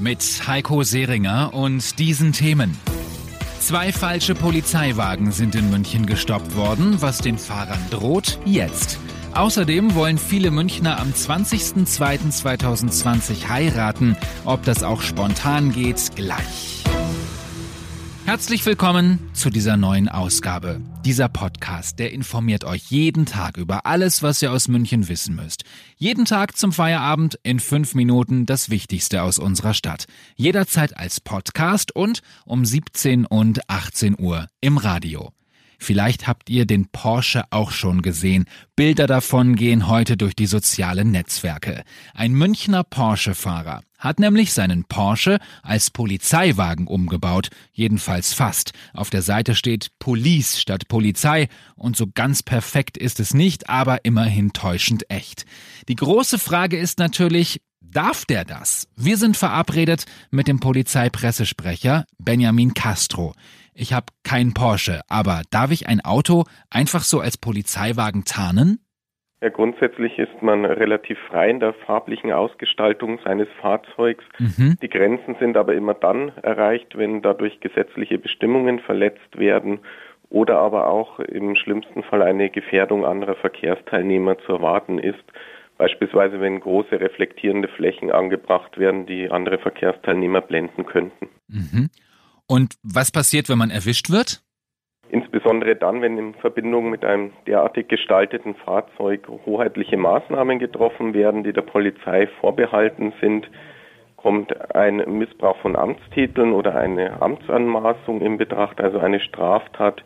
Mit Heiko Seringer und diesen Themen. Zwei falsche Polizeiwagen sind in München gestoppt worden, was den Fahrern droht jetzt. Außerdem wollen viele Münchner am 20.02.2020 heiraten. Ob das auch spontan geht, gleich. Herzlich willkommen zu dieser neuen Ausgabe. Dieser Podcast, der informiert euch jeden Tag über alles, was ihr aus München wissen müsst. Jeden Tag zum Feierabend in fünf Minuten das Wichtigste aus unserer Stadt. Jederzeit als Podcast und um 17 und 18 Uhr im Radio. Vielleicht habt ihr den Porsche auch schon gesehen. Bilder davon gehen heute durch die sozialen Netzwerke. Ein Münchner Porsche-Fahrer hat nämlich seinen Porsche als Polizeiwagen umgebaut, jedenfalls fast. Auf der Seite steht Police statt Polizei und so ganz perfekt ist es nicht, aber immerhin täuschend echt. Die große Frage ist natürlich, Darf der das? Wir sind verabredet mit dem Polizeipressesprecher Benjamin Castro. Ich habe keinen Porsche, aber darf ich ein Auto einfach so als Polizeiwagen tarnen? Ja, grundsätzlich ist man relativ frei in der farblichen Ausgestaltung seines Fahrzeugs. Mhm. Die Grenzen sind aber immer dann erreicht, wenn dadurch gesetzliche Bestimmungen verletzt werden oder aber auch im schlimmsten Fall eine Gefährdung anderer Verkehrsteilnehmer zu erwarten ist. Beispielsweise, wenn große reflektierende Flächen angebracht werden, die andere Verkehrsteilnehmer blenden könnten. Mhm. Und was passiert, wenn man erwischt wird? Insbesondere dann, wenn in Verbindung mit einem derartig gestalteten Fahrzeug hoheitliche Maßnahmen getroffen werden, die der Polizei vorbehalten sind, kommt ein Missbrauch von Amtstiteln oder eine Amtsanmaßung in Betracht, also eine Straftat,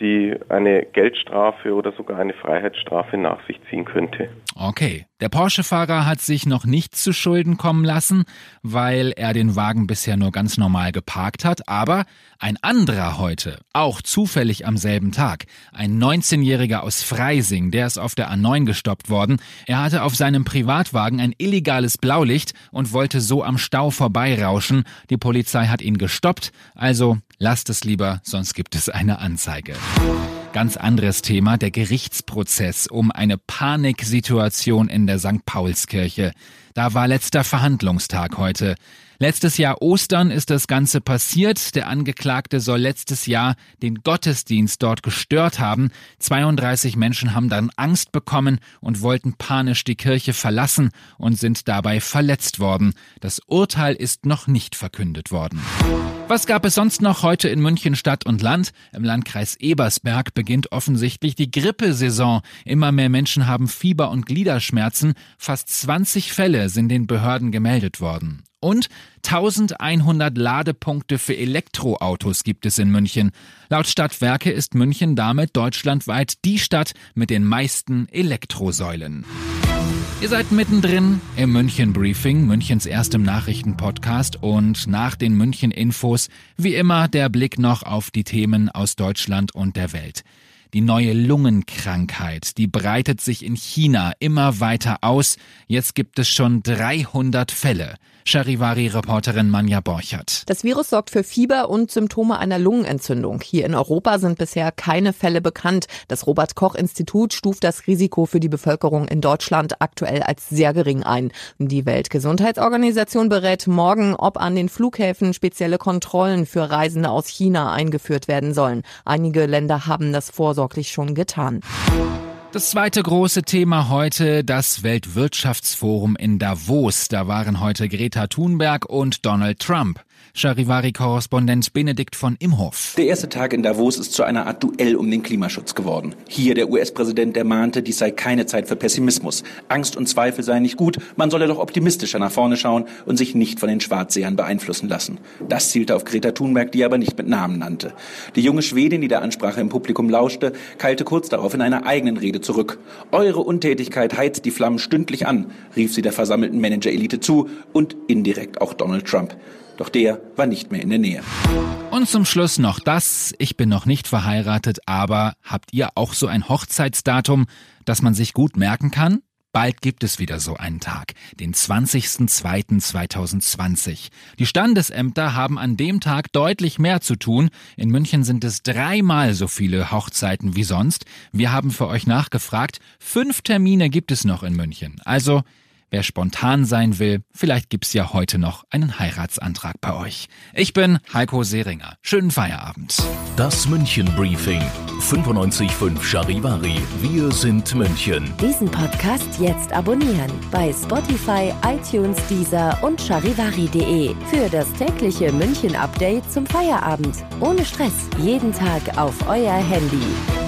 die eine Geldstrafe oder sogar eine Freiheitsstrafe nach sich ziehen könnte. Okay, der Porsche-Fahrer hat sich noch nicht zu Schulden kommen lassen, weil er den Wagen bisher nur ganz normal geparkt hat, aber ein anderer heute, auch zufällig am selben Tag, ein 19-Jähriger aus Freising, der ist auf der A9 gestoppt worden. Er hatte auf seinem Privatwagen ein illegales Blaulicht und wollte so am Stau vorbeirauschen. Die Polizei hat ihn gestoppt, also lasst es lieber, sonst gibt es eine Anzeige. Ganz anderes Thema, der Gerichtsprozess um eine Paniksituation in der St. Paulskirche. Da war letzter Verhandlungstag heute. Letztes Jahr Ostern ist das Ganze passiert. Der Angeklagte soll letztes Jahr den Gottesdienst dort gestört haben. 32 Menschen haben dann Angst bekommen und wollten panisch die Kirche verlassen und sind dabei verletzt worden. Das Urteil ist noch nicht verkündet worden. Was gab es sonst noch heute in München Stadt und Land? Im Landkreis Ebersberg beginnt offensichtlich die Grippesaison. Immer mehr Menschen haben Fieber und Gliederschmerzen. Fast 20 Fälle sind den Behörden gemeldet worden. Und 1100 Ladepunkte für Elektroautos gibt es in München. Laut Stadtwerke ist München damit deutschlandweit die Stadt mit den meisten Elektrosäulen. Ihr seid mittendrin im München Briefing, Münchens erstem Nachrichtenpodcast und nach den München Infos wie immer der Blick noch auf die Themen aus Deutschland und der Welt. Die neue Lungenkrankheit, die breitet sich in China immer weiter aus. Jetzt gibt es schon 300 Fälle. Charivari-Reporterin Manja Borchert. Das Virus sorgt für Fieber und Symptome einer Lungenentzündung. Hier in Europa sind bisher keine Fälle bekannt. Das Robert-Koch-Institut stuft das Risiko für die Bevölkerung in Deutschland aktuell als sehr gering ein. Die Weltgesundheitsorganisation berät morgen, ob an den Flughäfen spezielle Kontrollen für Reisende aus China eingeführt werden sollen. Einige Länder haben das vorsorglich schon getan. Das zweite große Thema heute, das Weltwirtschaftsforum in Davos. Da waren heute Greta Thunberg und Donald Trump. Charivari-Korrespondent Benedikt von Imhoff. Der erste Tag in Davos ist zu einer Art Duell um den Klimaschutz geworden. Hier der US-Präsident, der mahnte, dies sei keine Zeit für Pessimismus. Angst und Zweifel seien nicht gut, man solle doch optimistischer nach vorne schauen und sich nicht von den Schwarzsehern beeinflussen lassen. Das zielte auf Greta Thunberg, die aber nicht mit Namen nannte. Die junge Schwedin, die der Ansprache im Publikum lauschte, keilte kurz darauf in einer eigenen Rede zurück. Eure Untätigkeit heizt die Flammen stündlich an, rief sie der versammelten Manager-Elite zu und indirekt auch Donald Trump. Doch der war nicht mehr in der Nähe. Und zum Schluss noch das. Ich bin noch nicht verheiratet, aber habt ihr auch so ein Hochzeitsdatum, das man sich gut merken kann? Bald gibt es wieder so einen Tag, den 20.02.2020. Die Standesämter haben an dem Tag deutlich mehr zu tun. In München sind es dreimal so viele Hochzeiten wie sonst. Wir haben für euch nachgefragt. Fünf Termine gibt es noch in München. Also Wer spontan sein will, vielleicht gibt's ja heute noch einen Heiratsantrag bei euch. Ich bin Heiko Seringer. Schönen Feierabend. Das München Briefing. 95.5 Charivari. Wir sind München. Diesen Podcast jetzt abonnieren bei Spotify, iTunes, Deezer und charivari.de für das tägliche München Update zum Feierabend. Ohne Stress. Jeden Tag auf euer Handy.